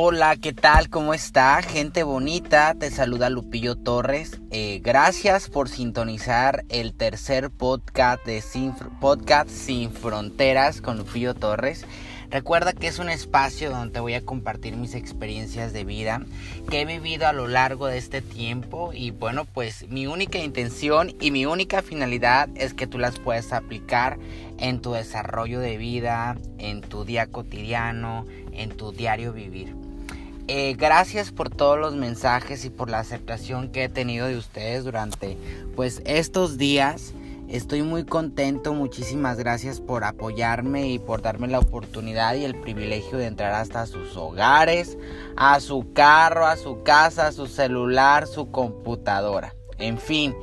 Hola, ¿qué tal? ¿Cómo está? Gente bonita, te saluda Lupillo Torres. Eh, gracias por sintonizar el tercer podcast de Sin, podcast Sin Fronteras con Lupillo Torres. Recuerda que es un espacio donde voy a compartir mis experiencias de vida que he vivido a lo largo de este tiempo y bueno, pues mi única intención y mi única finalidad es que tú las puedas aplicar en tu desarrollo de vida, en tu día cotidiano, en tu diario vivir. Eh, gracias por todos los mensajes y por la aceptación que he tenido de ustedes durante pues estos días. Estoy muy contento, muchísimas gracias por apoyarme y por darme la oportunidad y el privilegio de entrar hasta sus hogares, a su carro, a su casa, a su celular, su computadora, en fin.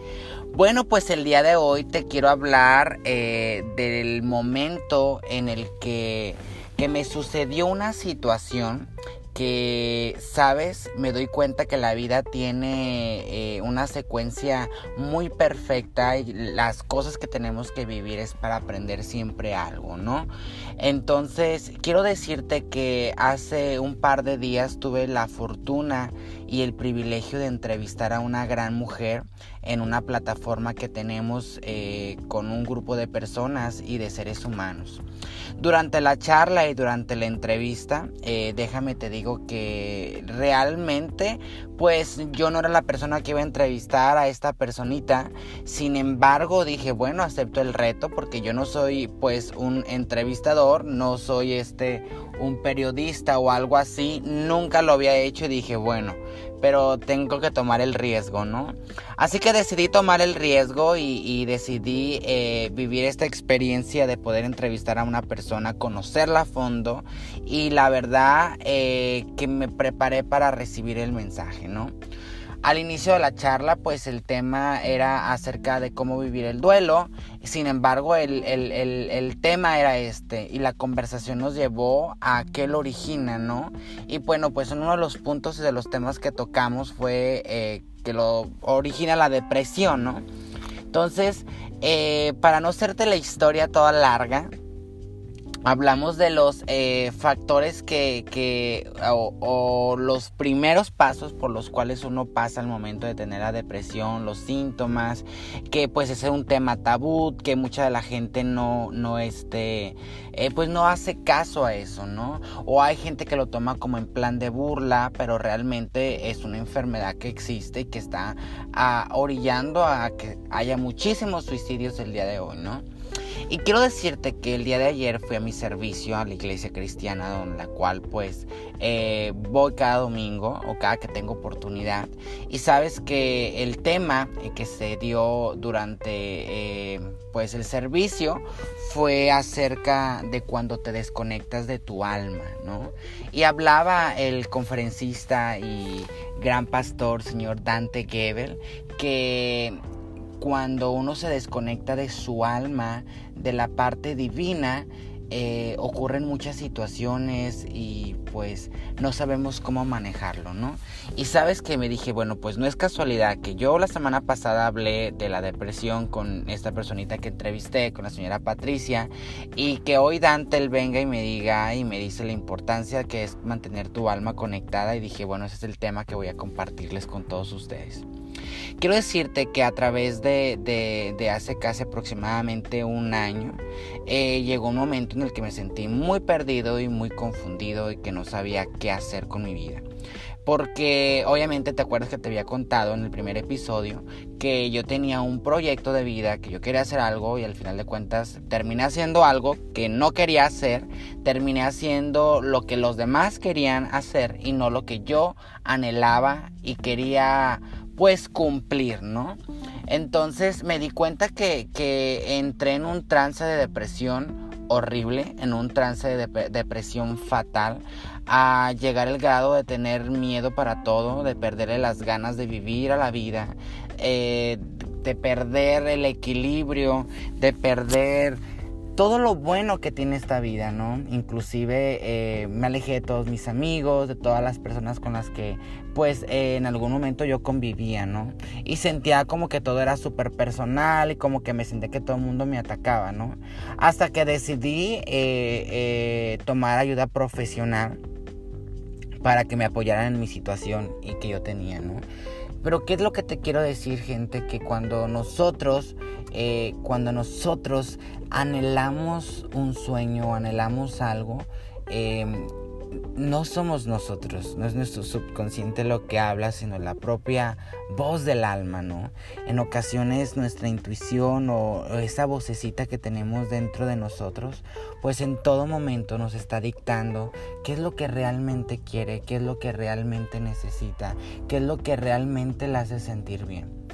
Bueno, pues el día de hoy te quiero hablar eh, del momento en el que, que me sucedió una situación que, sabes, me doy cuenta que la vida tiene eh, una secuencia muy perfecta y las cosas que tenemos que vivir es para aprender siempre algo, ¿no? Entonces, quiero decirte que hace un par de días tuve la fortuna y el privilegio de entrevistar a una gran mujer en una plataforma que tenemos eh, con un grupo de personas y de seres humanos. Durante la charla y durante la entrevista, eh, déjame te digo que realmente, pues yo no era la persona que iba a entrevistar a esta personita. Sin embargo, dije, bueno, acepto el reto porque yo no soy pues un entrevistador, no soy este un periodista o algo así, nunca lo había hecho y dije, bueno, pero tengo que tomar el riesgo, ¿no? Así que decidí tomar el riesgo y, decidí eh, vivir esta experiencia de poder entrevistar a una persona, conocerla a fondo y la verdad eh, que me preparé para recibir el mensaje, ¿no? Al inicio de la charla, pues el tema era acerca de cómo vivir el duelo. Sin embargo, el, tema era este y la conversación nos llevó a qué lo origina, ¿no? Y bueno, pues uno de los puntos de los temas que tocamos fue eh, que lo origina la depresión, ¿no? Entonces, eh, para no hacerte la historia toda larga, hablamos de los eh, factores que, o, los primeros pasos por los cuales uno pasa al momento de tener la depresión, los síntomas, que pues es un tema tabú, que mucha de la gente no, no este, eh, pues no hace caso a eso, ¿no? O hay gente que lo toma como en plan de burla, pero realmente es una enfermedad que existe y que está ah, orillando a que haya muchísimos suicidios el día de hoy, ¿no? Y quiero decirte que el día de ayer fui a mi servicio a la iglesia cristiana, donde la cual pues eh, voy cada domingo o cada que tengo oportunidad. Y sabes que el tema eh, que se dio durante eh, pues el servicio fue acerca de cuando te desconectas de tu alma, ¿no? Y hablaba el conferencista y gran pastor, señor Dante Gebel, que cuando uno se desconecta de su alma, de la parte divina, eh, ocurren muchas situaciones y pues no sabemos cómo manejarlo, ¿no? Y sabes que me dije, bueno, pues no es casualidad que yo la semana pasada hablé de la depresión con esta personita que entrevisté, con la señora Patricia, y que hoy Dante él venga y me diga y me dice la importancia que es mantener tu alma conectada y dije, bueno, ese es el tema que voy a compartirles con todos ustedes. Quiero decirte que a través de, hace casi aproximadamente un año, eh, llegó un momento en el que me sentí muy perdido y muy confundido y que no sabía qué hacer con mi vida. Porque obviamente te acuerdas que te había contado en el primer episodio que yo tenía un proyecto de vida, que yo quería hacer algo y al final de cuentas terminé haciendo algo que no quería hacer, terminé haciendo lo que los demás querían hacer y no lo que yo anhelaba y quería pues cumplir, ¿no? Entonces me di cuenta que, que entré en un trance de depresión horrible, en un trance de depresión fatal, a llegar al grado de tener miedo para todo, de perderle las ganas de vivir a la vida, eh, de perder el equilibrio, de perder todo lo bueno que tiene esta vida, ¿no? Inclusive eh, me alejé de todos mis amigos, de todas las personas con las que pues eh, en algún momento yo convivía, ¿no? Y sentía como que todo era súper personal y como que me sentía que todo el mundo me atacaba, ¿no? Hasta que decidí eh, tomar ayuda profesional para que me apoyaran en mi situación y que yo tenía, ¿no? Pero ¿qué es lo que te quiero decir, gente? Que cuando nosotros, eh, cuando nosotros anhelamos un sueño, anhelamos algo, eh, no somos nosotros, no es nuestro subconsciente lo que habla, sino la propia voz del alma, ¿no? En ocasiones nuestra intuición o esa vocecita que tenemos dentro de nosotros, pues en todo momento nos está dictando qué es lo que realmente quiere, qué es lo que realmente necesita, qué es lo que realmente la hace sentir bien.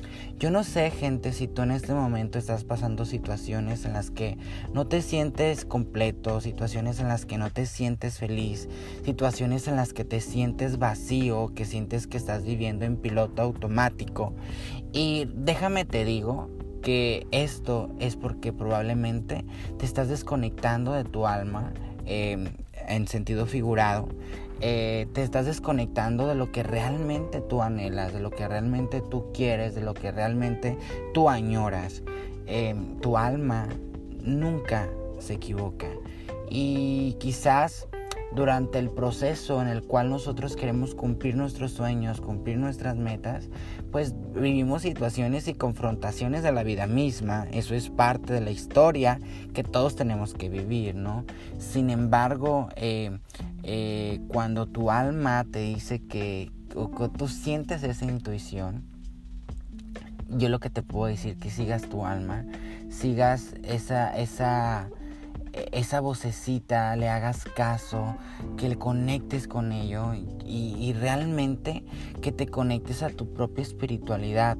Yo no sé, gente, si tú en este momento estás pasando situaciones en las que no te sientes completo, situaciones en las que no te sientes feliz, situaciones en las que te sientes vacío, que sientes que estás viviendo en piloto automático. Y déjame te digo que esto es porque probablemente te estás desconectando de tu alma em, en sentido figurado eh, te estás desconectando de lo que realmente tú anhelas, de lo que realmente tú quieres, de lo que realmente tú añoras. Em, tu alma nunca se equivoca. Y quizás durante el proceso en el cual nosotros queremos cumplir nuestros sueños, cumplir nuestras metas, pues vivimos situaciones y confrontaciones de la vida misma. Eso es parte de la historia que todos tenemos que vivir, ¿no? Sin embargo, eh, eh, cuando tu alma te dice que, tú sientes esa intuición, yo lo que te puedo decir que sigas tu alma, sigas esa, esa, esa vocecita, le hagas caso, que le conectes con ello y, realmente que te conectes a tu propia espiritualidad,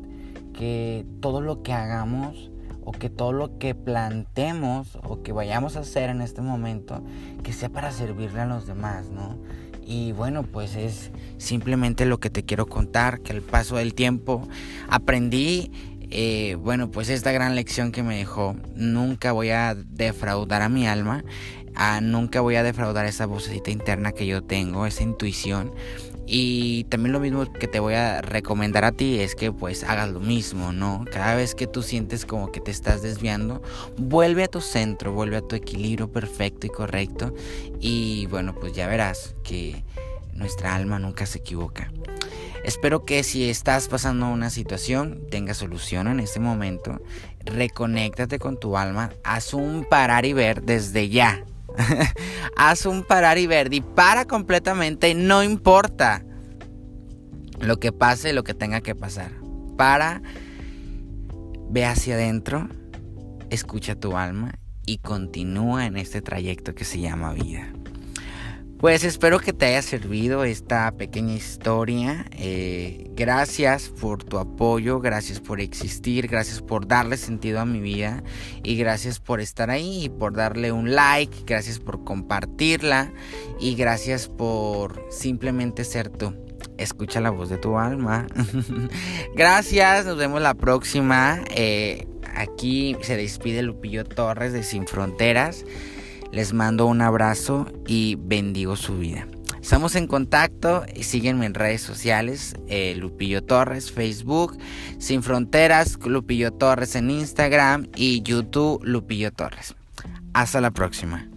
que todo lo que hagamos o que todo lo que plantemos o que vayamos a hacer en este momento, que sea para servirle a los demás, ¿no? Y bueno, pues es simplemente lo que te quiero contar, que al paso del tiempo aprendí, eh, bueno, pues esta gran lección que me dejó, nunca voy a defraudar a mi alma, a, nunca voy a defraudar esa vocecita interna que yo tengo, esa intuición y también lo mismo que te voy a recomendar a ti es que pues hagas lo mismo, ¿no? Cada vez que tú sientes como que te estás desviando, vuelve a tu centro, vuelve a tu equilibrio perfecto y correcto y bueno, pues ya verás que nuestra alma nunca se equivoca. Espero que si estás pasando una situación tenga solución en este momento. Reconéctate con tu alma, haz un parar y ver desde ya. Haz un parar y ver y para completamente, no importa lo que pase, lo que tenga que pasar. Para, ve hacia adentro, escucha tu alma y continúa en este trayecto que se llama vida. Pues espero que te haya servido esta pequeña historia. Eh, gracias por tu apoyo, gracias por existir, gracias por darle sentido a mi vida y gracias por estar ahí y por darle un like, gracias por compartirla y gracias por simplemente ser tú. Escucha la voz de tu alma. gracias, nos vemos la próxima. Eh, aquí se despide Lupillo Torres de Sin Fronteras. Les mando un abrazo y bendigo su vida. Estamos en contacto, síguenme en redes sociales, eh, Lupillo Torres, Facebook, Sin Fronteras, Lupillo Torres en Instagram y YouTube, Lupillo Torres. Hasta la próxima.